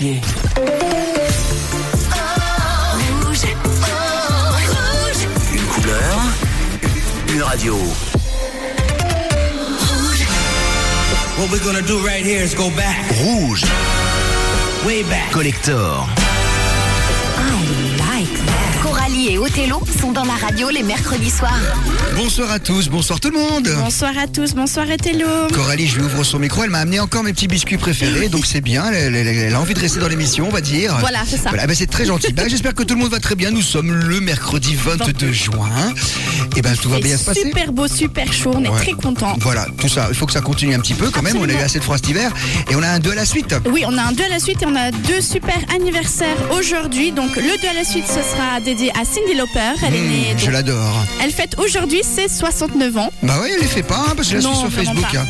Rouge. Rouge. Une couleur, une radio. What we're gonna do right here is go back, Rouge. way back. Collector. Et Othello sont dans la radio les mercredis soirs. Bonsoir à tous, bonsoir tout le monde. Bonsoir à tous, bonsoir Ethello. Coralie, je lui ouvre son micro, elle m'a amené encore mes petits biscuits préférés, donc c'est bien, elle, elle- elle a envie de rester dans l'émission, on va dire. Voilà, c'est ça. Voilà, ben c'est très gentil. Ben, J'espère que tout le monde va très bien, nous sommes le mercredi 22 juin, et ben tout va bien se passer. super beau, super chaud, on est Ouais. très contents. Voilà, tout ça, il faut que ça continue un petit peu quand même, on a eu assez de froid cet hiver, et on a un 2 à la suite. Oui, on a un 2 à la suite et on a deux super anniversaires aujourd'hui. Donc le 2 à la suite, ce sera dédié à Cindy Lauper. Elle est Mmh, née. je l'adore. elle fête aujourd'hui ses 69 ans. Bah ouais, elle les fait pas, hein, parce que je la Non, suis sur Facebook. hein.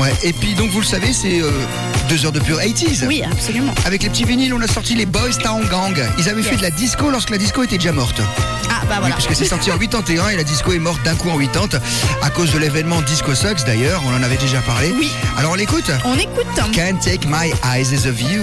Ouais, et puis donc vous le savez, c'est euh, deux heures de pure 80s. Oui, absolument. Avec les petits vinyles, on a sorti les Boys Town Gang. Ils avaient fait de la disco lorsque la disco était déjà morte. Ah bah Oui, voilà. puisque c'est sorti en 81 et la disco est morte d'un coup en 80 à cause de l'événement Disco Sucks d'ailleurs, on en avait déjà parlé. Oui. Alors on l'écoute? On écoute. Can't take my eyes as of you.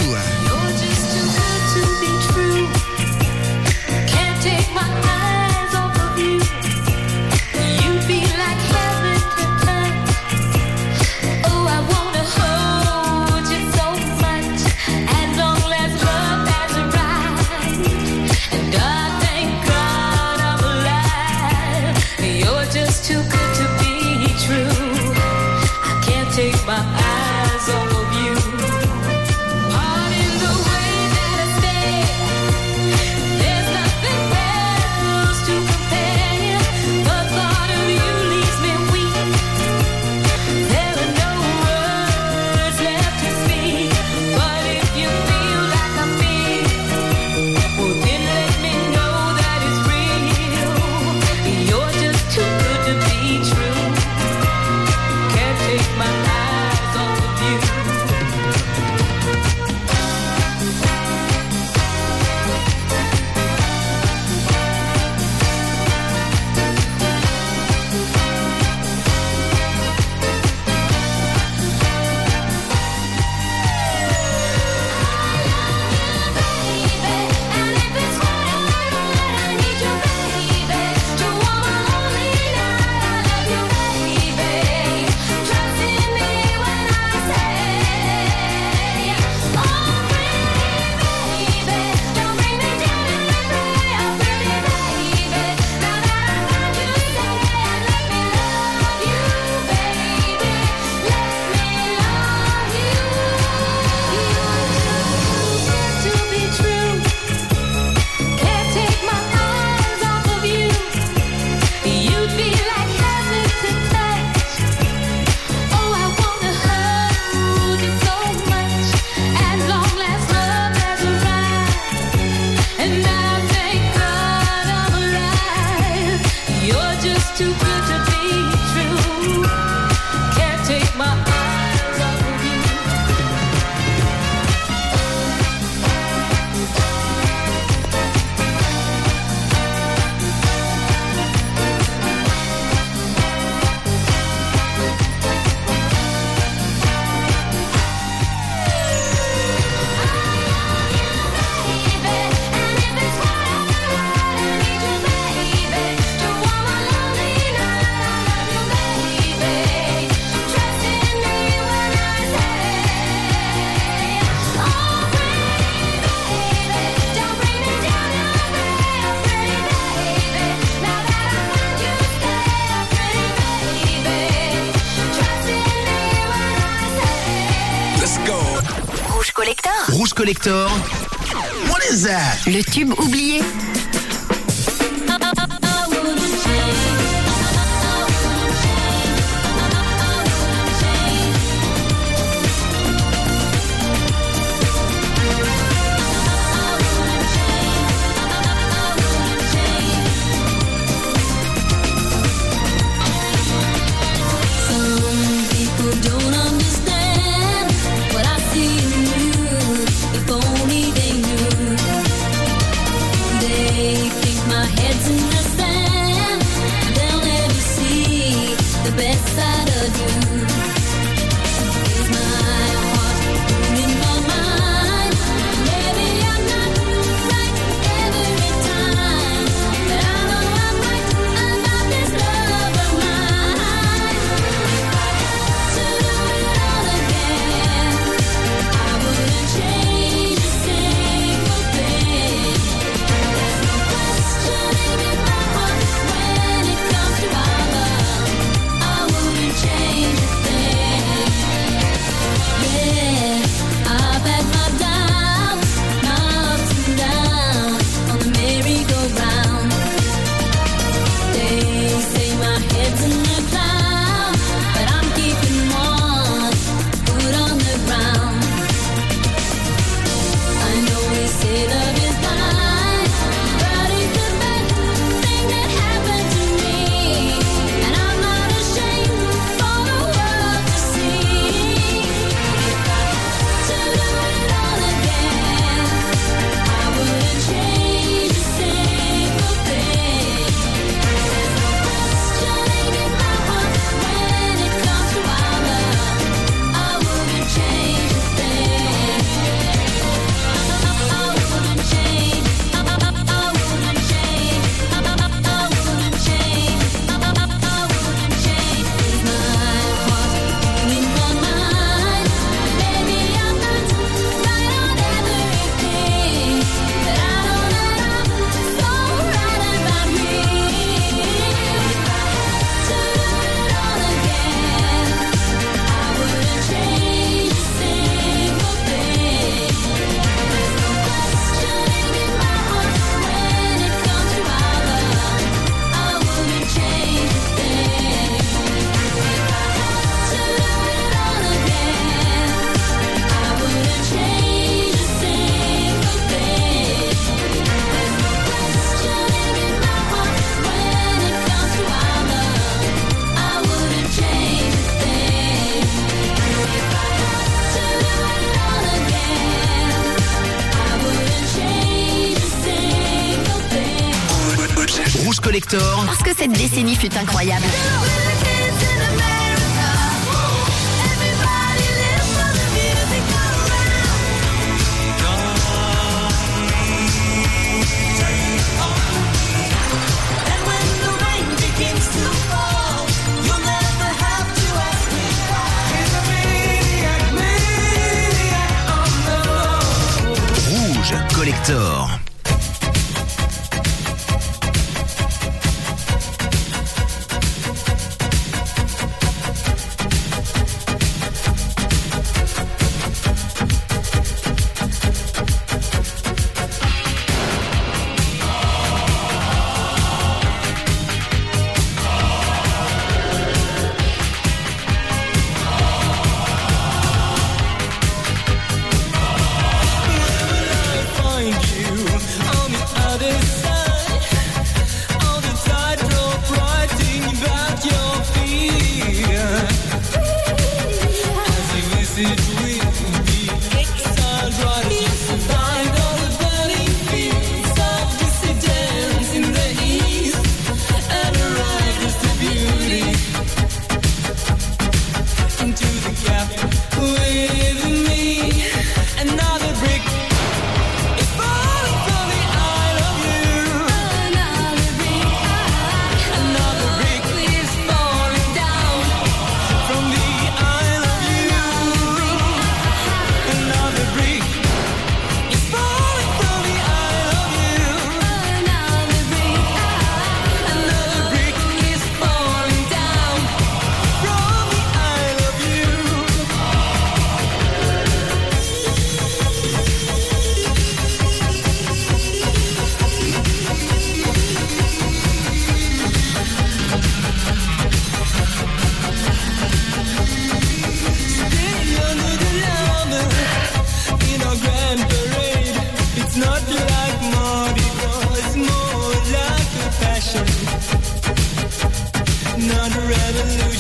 Collector. What is that? Le tube oublié.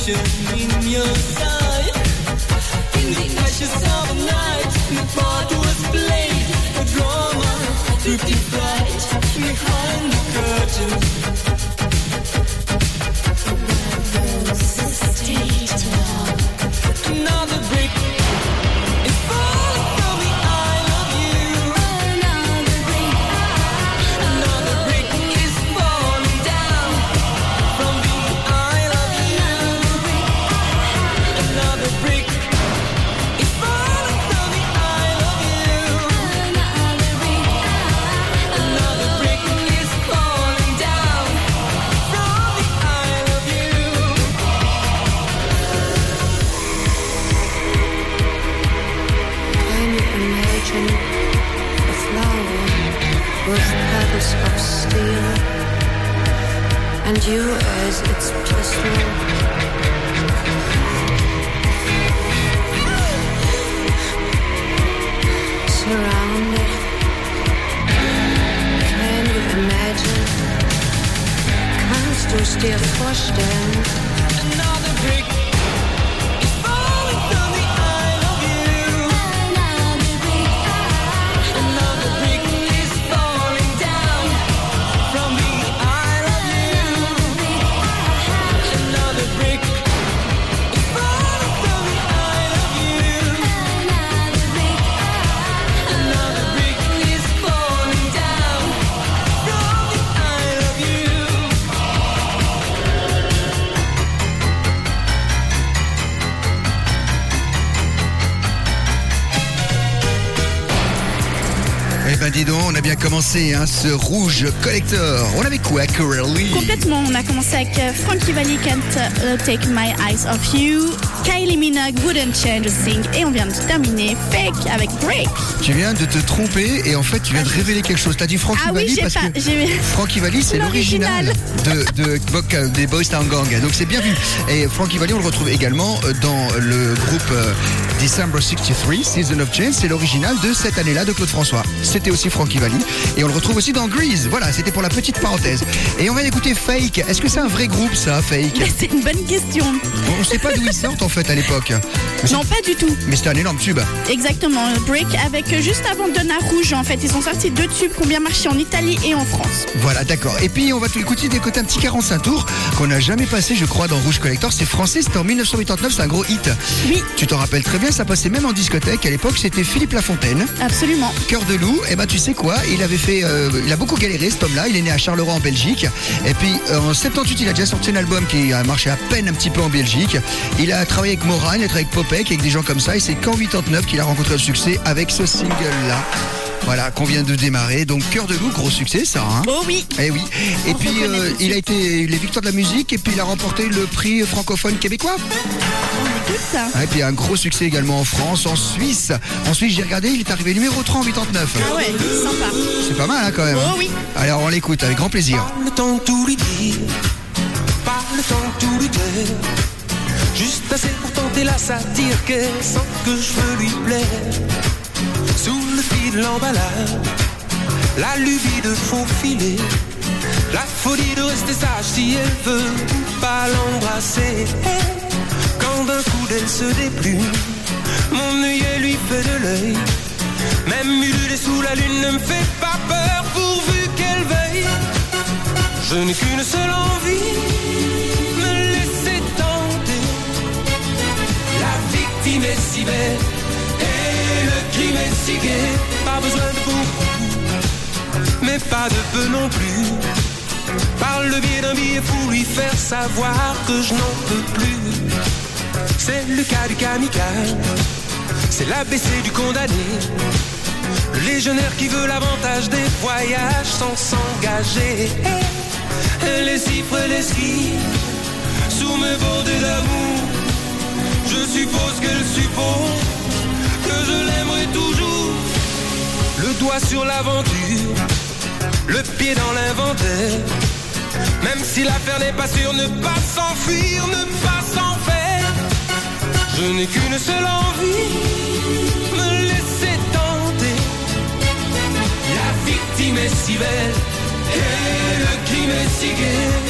生命有价 you as its pistil? Surrounded. Can you imagine? Kannst du es dir vorstellen? Bien commencé hein, ce rouge collector. On avait quoi, Corelli? Complètement, on a commencé avec euh, Frankie Valli, Can't uh, Take My Eyes Off You, Kylie Minogue, Wouldn't Change a Thing, et on vient de terminer Fake avec Break. Tu viens de te tromper et en fait tu viens de révéler quelque chose. T'as dit Frankie Ah Valli parce pas- que Frankie Valli c'est l'original de, de, Boc- des Boys Town Gang. Donc c'est bien vu. Et Frankie Valli on le retrouve également euh, dans le groupe euh, December 63, Season of Change. C'est l'original de cette année-là de Claude François. C'était aussi Frankie Valli. Et on le retrouve aussi dans Grease. Voilà, c'était pour la petite parenthèse. Et on va écouter Fake. Est-ce que c'est un vrai groupe ça, Fake? C'est une bonne question. On sait pas d'où ils sortent en fait à l'époque. Non, pas du tout. Mais c'était un énorme tube. Exactement, Break avec euh, juste avant Donna Rouge en fait. Ils ont sorti deux tubes qui ont bien marché en Italie et en France. Voilà, d'accord. Et puis on va tout écouter d'écouter un petit 45 tours qu'on n'a jamais passé, je crois, dans Rouge Collector. C'est français, c'était en 1989, c'est un gros hit. Oui, Tu t'en rappelles très bien, ça passait même en discothèque. À l'époque, c'était Philippe Lafontaine. absolument. Cœur de loup, et ben tu sais quoi, il avait fait, euh, il a beaucoup galéré cet homme-là. Il est né à Charleroi en Belgique, et puis euh, en 78 il a déjà sorti un album qui a marché à peine un petit peu en Belgique. Il a travaillé avec Moran, il a travaillé avec Popek, avec des gens comme ça, et c'est qu'en 89 qu'il a rencontré le succès avec ce single-là. Voilà, qu'on vient de démarrer. Donc Cœur de loup, gros succès ça. Hein Oh oui, Eh oui. Et On puis euh, il a été les victoires de la musique, et puis il a remporté le prix francophone québécois. on écoute ça. Ah, Et puis un gros succès également en France, en Suisse. En Suisse, j'ai regardé, il est arrivé numéro 3 en 89. Ah ouais, sympa. C'est pas mal hein, quand même. hein. Oh oui. Alors on l'écoute avec grand plaisir. Pas le temps de tout lui dire, pas le temps de tout lui dire. Juste assez pour tenter la satire qu'elle sent que je veux lui plaire. Sous le fil de l'emballage, la lubie de faufiler, la folie de rester sage si elle veut pas l'embrasser. Quand d'un coup d'elle se déplume, mon œillet lui fait de l'œil. Même ululer sous la lune ne me fait pas peur pourvu qu'elle veille. Je n'ai qu'une seule envie, si et le crime est si gai. Pas besoin de beaucoup, mais pas de peu non plus. Par le biais d'un billet pour lui faire savoir que je n'en peux plus. C'est le cas du kamikaze, c'est l'ABC du condamné. Le légionnaire qui veut l'avantage des voyages sans s'engager. Les cifres et les skis, sous mes bordées d'amour. Je suppose qu'elle suppose que je l'aimerai toujours. Le doigt sur l'aventure, le pied dans l'inventaire. Même si l'affaire n'est pas sûre, ne pas s'enfuir, ne pas s'en faire. Je n'ai qu'une seule envie, me laisser tenter. La victime est si belle et le crime est si gai.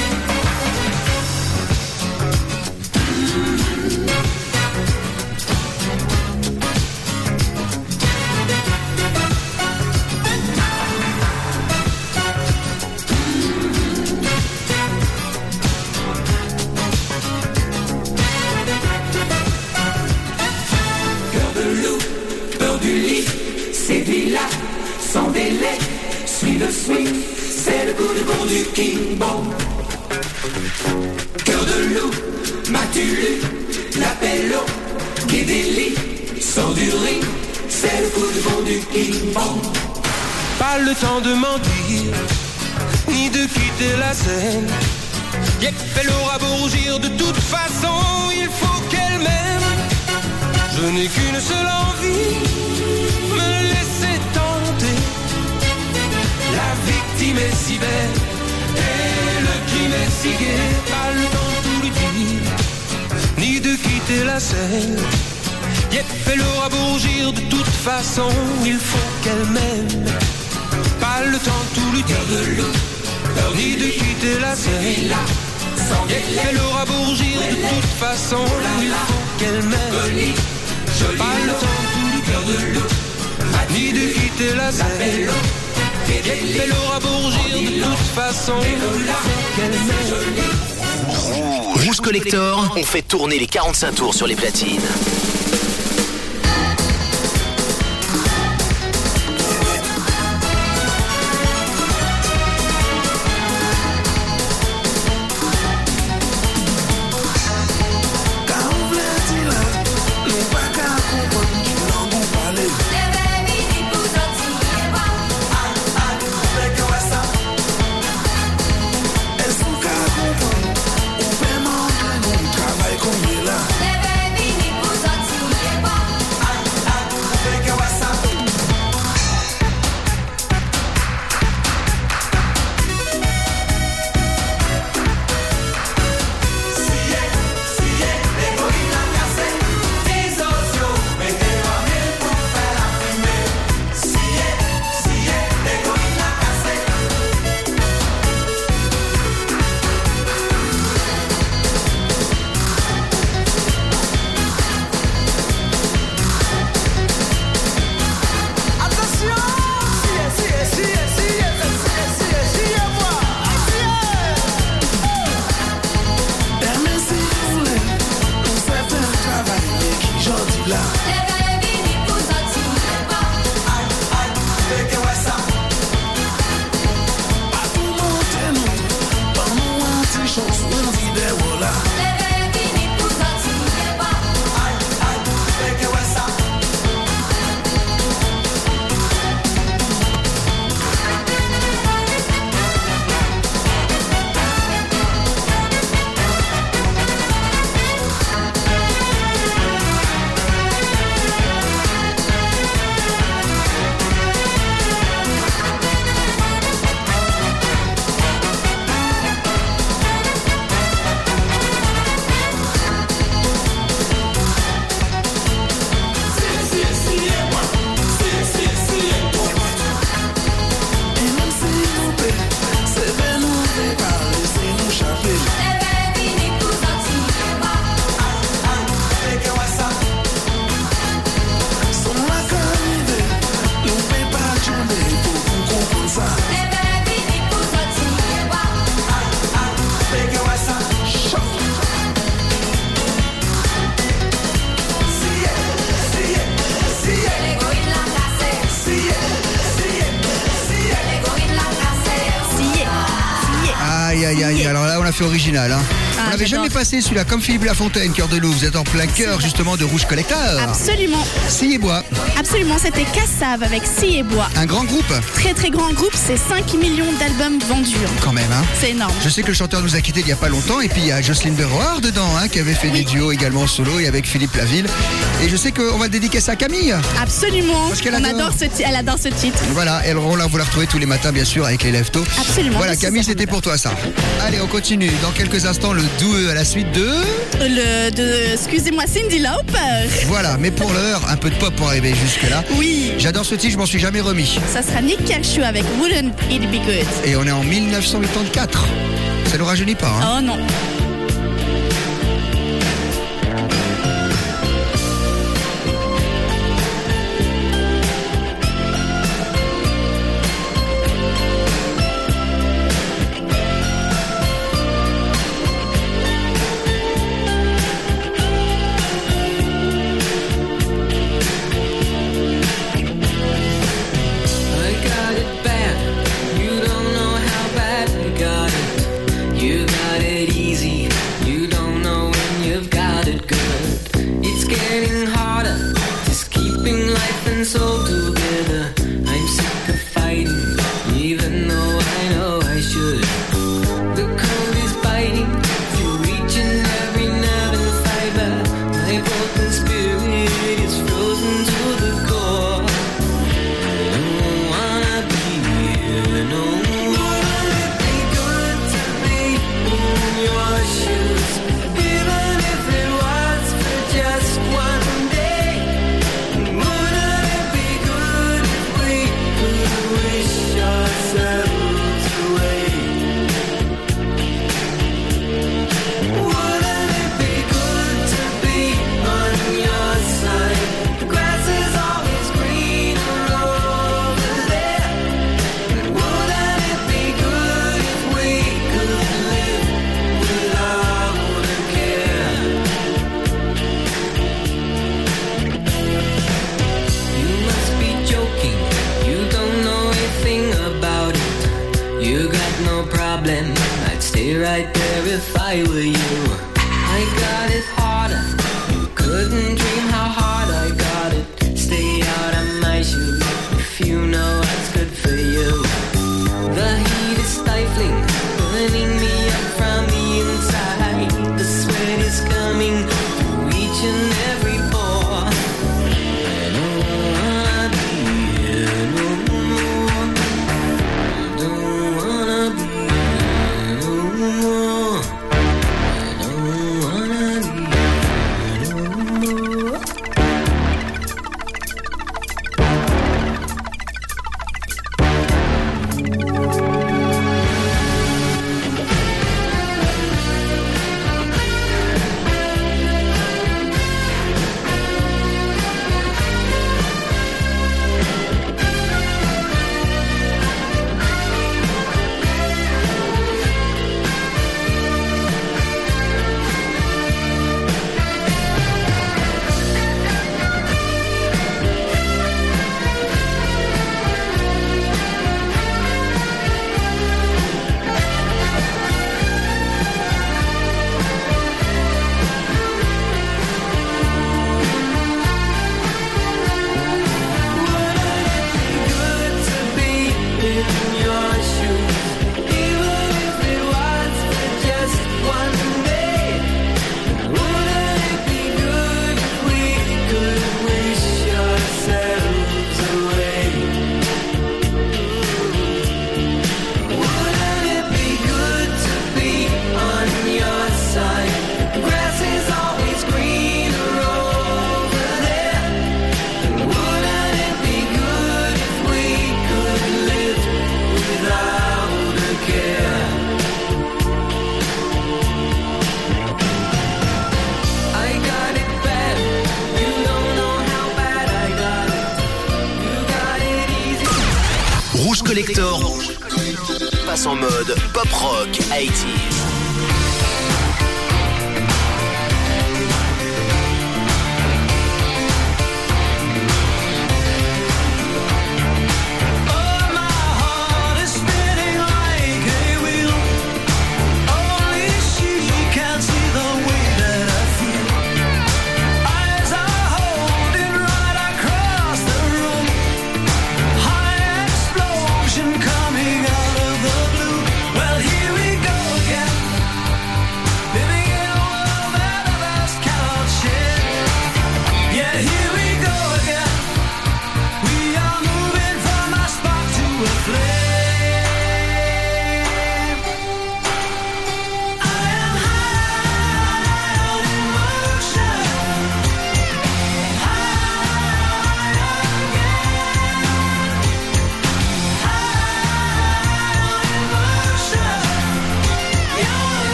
Séduit là, sans délai, suis le swing, c'est le coup de bon du King Bong. Cœur de loup, m'as-tu lu, l'appello, qui délie, sort du ring, c'est le coup de bon du King Bong. Pas le temps de mentir, ni de quitter la scène. Yep, elle aura beau rougir, de toute façon, il faut qu'elle m'aime. Je n'ai qu'une seule envie, me laisser tenter. La victime est si belle, et le crime est si gai. Pas le temps de tout lui dire, ni de quitter la scène. Yep, elle aura beau rougir, de toute façon, il faut qu'elle m'aime. Pas le temps tout lui dire, ni de quitter la scène. Yep, elle aura beau rougir, de toute façon, il faut qu'elle m'aime. Pas le temps de tout lui dire, ni de quitter la scène. Yep, elle aura beau rougir, de toute façon. Rouge Collector, on fait tourner les 45 tours sur les platines. Alors là, on a fait original. Hein. Ah, on j'adore. jamais passé celui-là, comme Philippe Lafontaine, cœur de loup. Vous êtes en plein cœur, justement, de Rouge Collector. Absolument, Scie et bois, absolument. C'était Cassave avec Scie et Bois. un grand groupe, Très très grand groupe, c'est 5 millions d'albums vendus. quand même. Hein. C'est énorme. Je sais que le chanteur nous a quittés il y a pas longtemps et puis il y a Jocelyne Berroir dedans hein, qui avait fait des duos également en solo et avec Philippe Laville. Et je sais qu'on va le dédicacer à Camille. Absolument. Parce qu'elle adore. adore ce elle adore ce titre. Voilà, elle on la vous la retrouvez tous les matins bien sûr avec les tôt. Absolument. Voilà Camille c'était pour toi ça. Allez on continue. Dans quelques instants le doux à la suite de... Le de excusez-moi Cindy Lauper. Voilà, mais pour l'heure un peu de pop pour arriver jusque là. Oui. J'adore ce titre, je m'en suis jamais remis. Ça sera Nick Kershaw avec Wouldn't It Be Good. Et on est en 1984. Ça nous rajeunit pas. Hein. Oh non.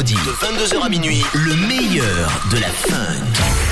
De 22h à minuit, le meilleur de la funk.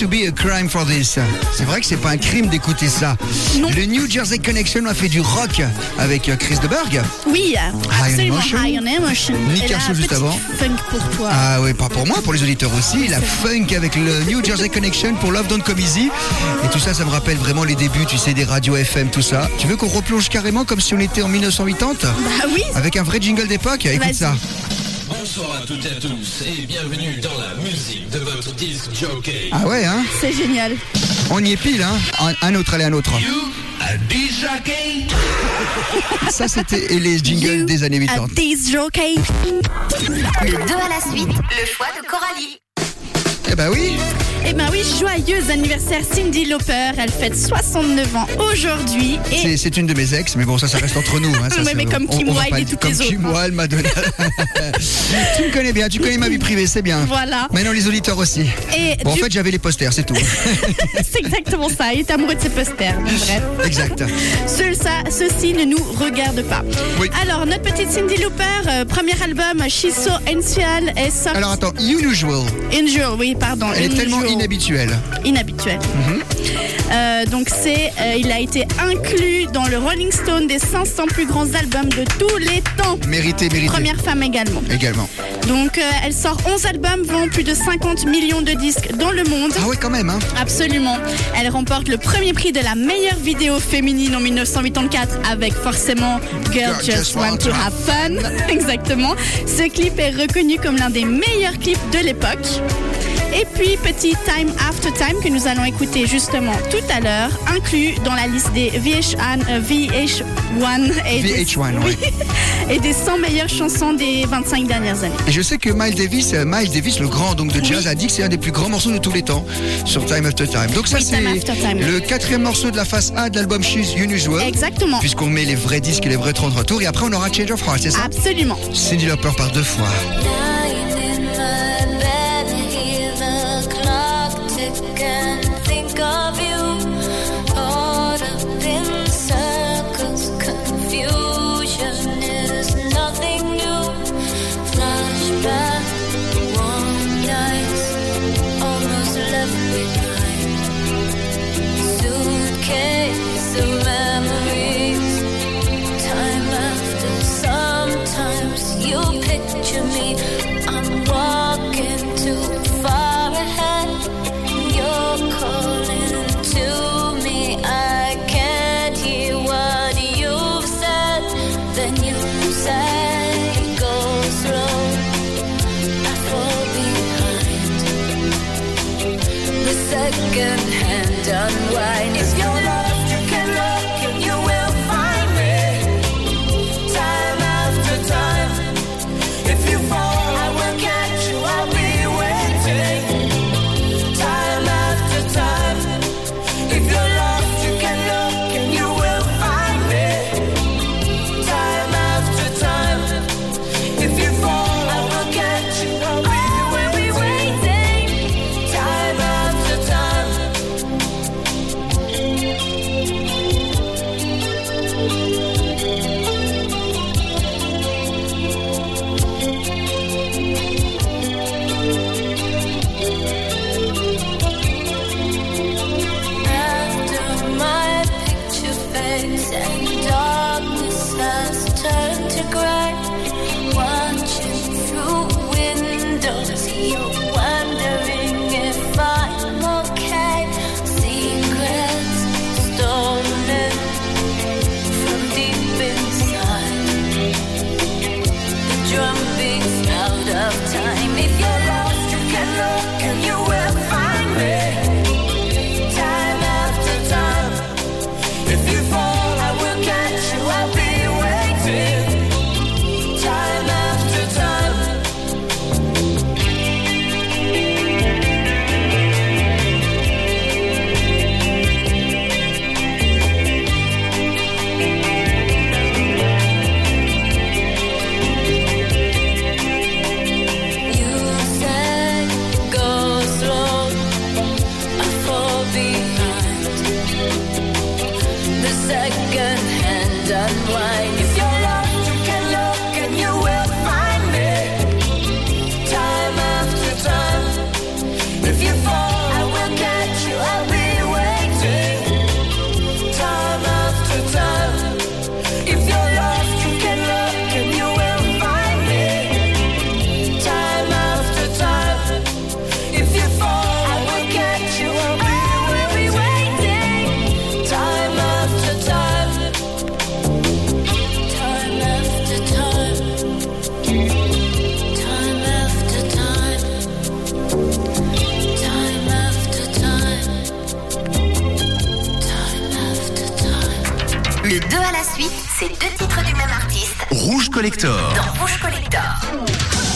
To be a crime for this. C'est vrai que c'est pas un crime d'écouter ça. Le New Jersey Connection a fait du rock avec euh, Chris DeBerg. Oui, absolument. Emotion. High on Emotion. Nick Et juste avant. Funk pour toi. Ah oui, pas pour moi, pour les auditeurs aussi. La funk avec le New Jersey Connection pour Love Don't Come Easy. Et tout ça, ça me rappelle vraiment les débuts, tu sais, des radios FM, tout ça. Tu veux qu'on replonge carrément comme si on était en 1980 Bah oui. Avec un vrai jingle d'époque? Écoute ça. Bonsoir à toutes et à tous et bienvenue dans la musique de votre disque jockey. Ah ouais, hein C'est génial. On y est pile, hein un, un autre, allez, un autre. A disc jockey Ça, c'était les jingles You des années a 80. disc jockey. Le 2 à la suite, le choix de Coralie. Eh ben oui, Eh ben oui, joyeux anniversaire Cindy Lauper. Elle fête 69 ans aujourd'hui. Et c'est- une de mes ex, mais bon, ça, ça reste entre nous. Hein, ça, Ouais, ça- mais comme Kim Wilde et toutes comme les Kim autres, hein. Wilde, Madonna. tu me connais bien, tu connais ma vie privée, c'est bien. Voilà. Maintenant, les auditeurs aussi. Et Bon, en fait, j'avais les posters, c'est tout. c'est exactement ça. Il est amoureux de ses posters. Bref. exact. Seul ça, ceci ne nous regarde pas. Oui. Alors, notre petite Cindy Lauper, euh, premier album, She's So Ancient, est sorti. Alors attends, Unusual, Unusual, oui, pardon. elle est tellement Unusual. inhabituelle. inhabituel. Euh, donc c'est, euh, il a été inclus dans le Rolling Stone des 500 plus grands albums de tous les temps. Mérité, mérité. Première femme également. Également. Donc euh, elle sort 11 albums, vend plus de 50 millions de disques dans le monde. Ah ouais, quand même, hein. Absolument. Elle remporte le premier prix de la meilleure vidéo féminine en 1984 avec forcément Girl Just Want to Have Fun. Exactement. Ce clip est reconnu comme l'un des meilleurs clips de l'époque. Et puis, petit Time After Time que nous allons écouter justement tout à l'heure, inclus dans la liste des VH1, euh, et, des, 100 meilleures chansons des 25 dernières années. Et je sais que Miles Davis, euh, Miles Davis le grand donc de jazz, a dit que c'est un des plus grands morceaux de tous les temps sur Time After Time. Donc ça, oui, c'est le quatrième morceau de la face A de l'album She's Unusual. Exactement. Puisqu'on met les vrais disques et les vrais 30 retours. Et après, on aura Change of Heart, c'est ça? Absolument. Cindy Lauper par deux fois. Le deux à la suite, c'est deux titres du même artiste. Rouge Collector. Dans Rouge Collector.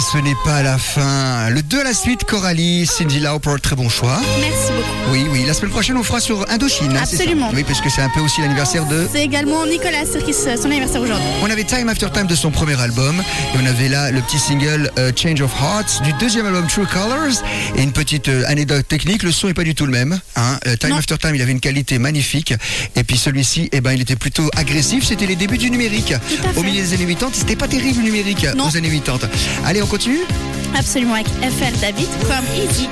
Ce n'est pas la fin. Le 2 à la suite, Coralie, Cindy Lauper, très bon choix. Merci beaucoup. Oui, oui, la semaine prochaine on fera sur Indochine. hein, c'est ça Absolument. Oui, parce que c'est un peu aussi l'anniversaire de... C'est également Nicolas Sirkis, son anniversaire aujourd'hui. On avait Time After Time de son premier album et on avait là le petit single euh, Change of Hearts du deuxième album True Colors et une petite euh, anecdote technique, le son est pas du tout le même. Hein. Euh, Time Non. After Time il avait une qualité magnifique et puis celui-ci eh ben, il était plutôt agressif, c'était les débuts du numérique. à Au fait. milieu des années 80, c'était pas terrible le numérique Non. aux années 80. Allez on continue? Absolument avec FL David, comme Easy.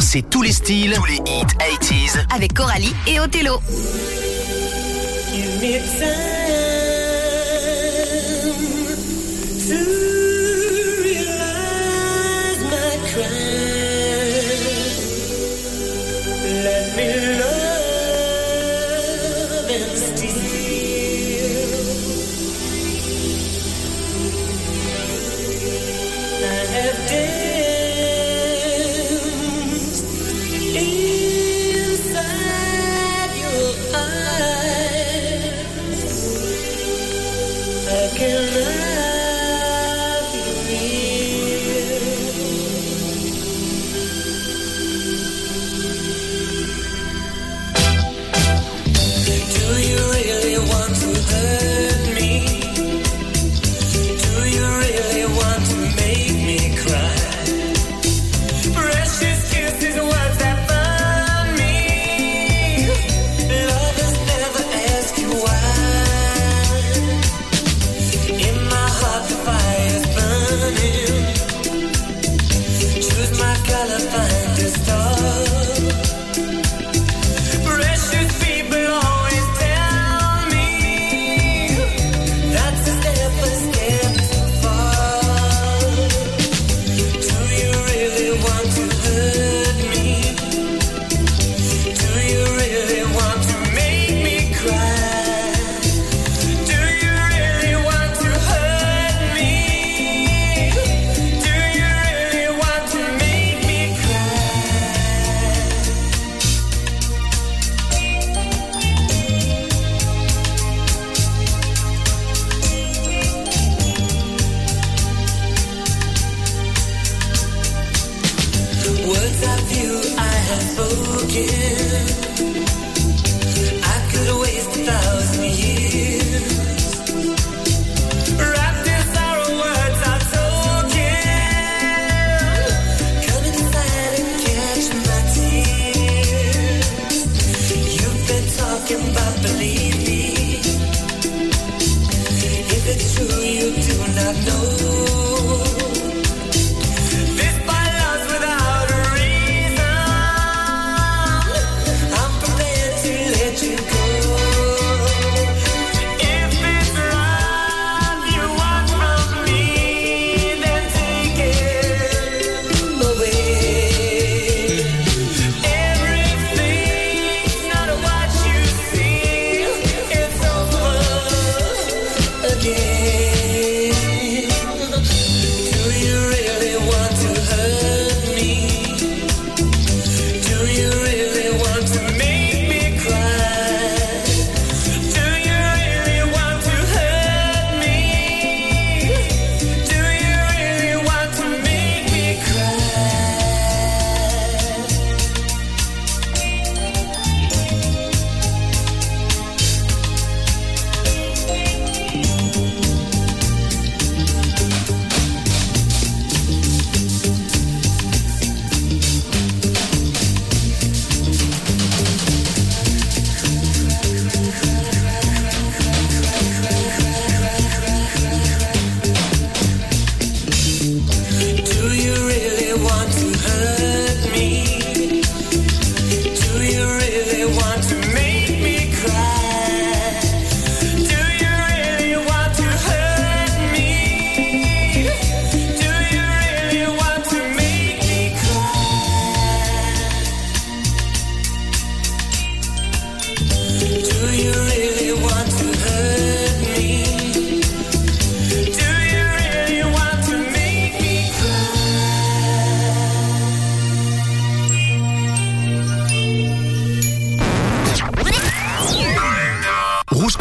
C'est tous les styles, tous les hits 80s avec Coralie et Othello. Let me love and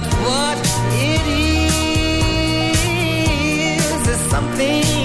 but what it is is something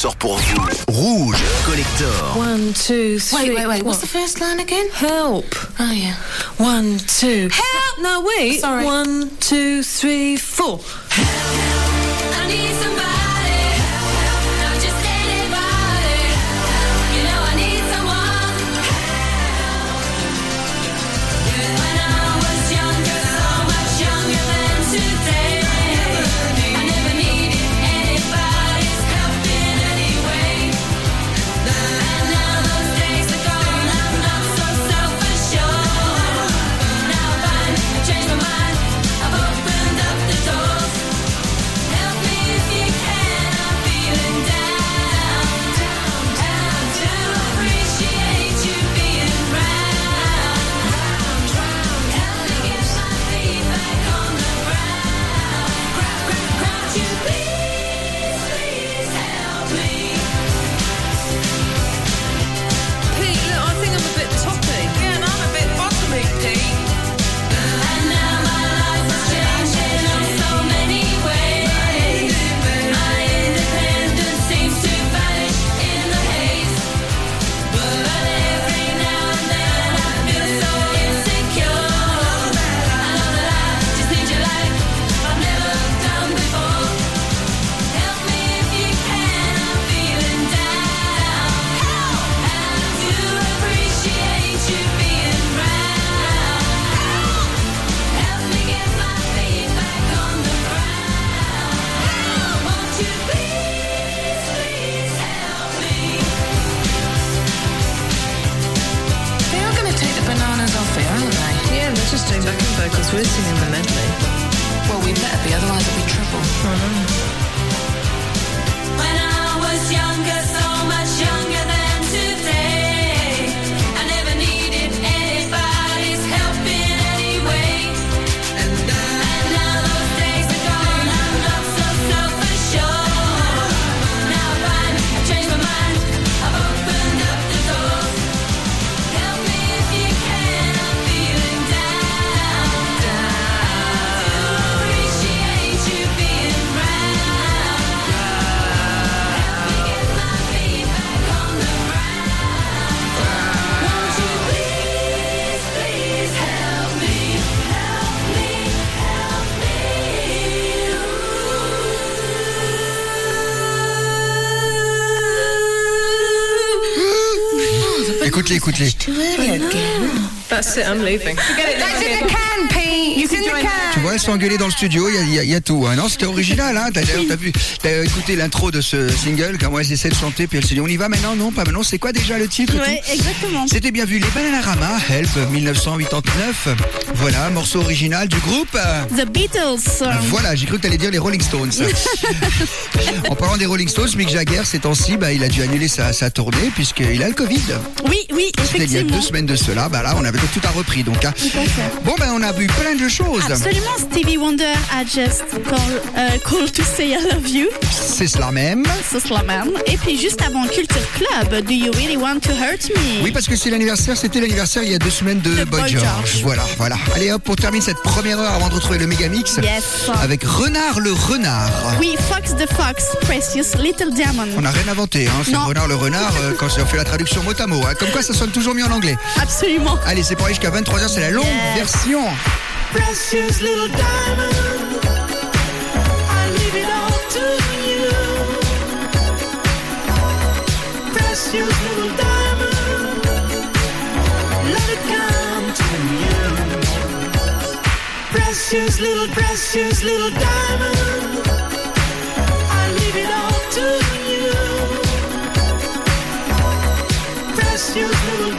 sort pour vous. Rouge Collector. One, two, three. Wait, wait, wait. What? What's the first line again? Help. Oh, yeah. One, two. Help! No, wait. Sorry. One, two, three, four. Help. écoute-les. That's in the can. Tu vois, elles sont engueulées dans le studio, il y a, il y a- il y a tout. hein. Non, c'était original, hein. T'as vu, t'as écouté l'intro de ce single, quand moi elles essaient de chanter, puis elles se disent, on y va maintenant, non, pas maintenant, c'est quoi déjà le titre Ouais, tout exactement. C'était bien vu, les Bananarama, Help, 1989. Voilà, morceau original du groupe. The Beatles. Voilà, j'ai cru que t'allais dire les Rolling Stones. en parlant des Rolling Stones, Mick Jagger, ces temps-ci, bah, il a dû annuler sa, sa tournée puisqu'il a le Covid. Oui, oui, C'était il y a effectivement. deux semaines de cela. Bah là, on avait tout a repris. Donc, hein. bon, ben, on a vu plein de choses. Absolument, Stevie Wonder a just call, euh, call to say I love you. C'est cela même. C'est cela même. Et puis juste avant Culture Club, Do You Really Want to Hurt Me? Oui, parce que c'est l'anniversaire, c'était l'anniversaire il y a deux semaines de, De Boy Boy George. George. Voilà, voilà. Allez hop, on termine cette première heure avant de retrouver le Megamix. Yes. Avec Renard le Renard. Oui, Fox the Fox, Precious Little Diamond. On n'a rien inventé, hein. c'est. Renard le Renard euh, quand on fait la traduction mot à mot. hein. Comme quoi, ça sonne toujours mieux en anglais. Absolument. Allez, c'est pour aller jusqu'à 23h, c'est la longue Yes. version. Precious little diamond, I leave it all to you. Precious little diamond, let it come to you. Precious little, precious little diamond, I leave it all to you. Precious little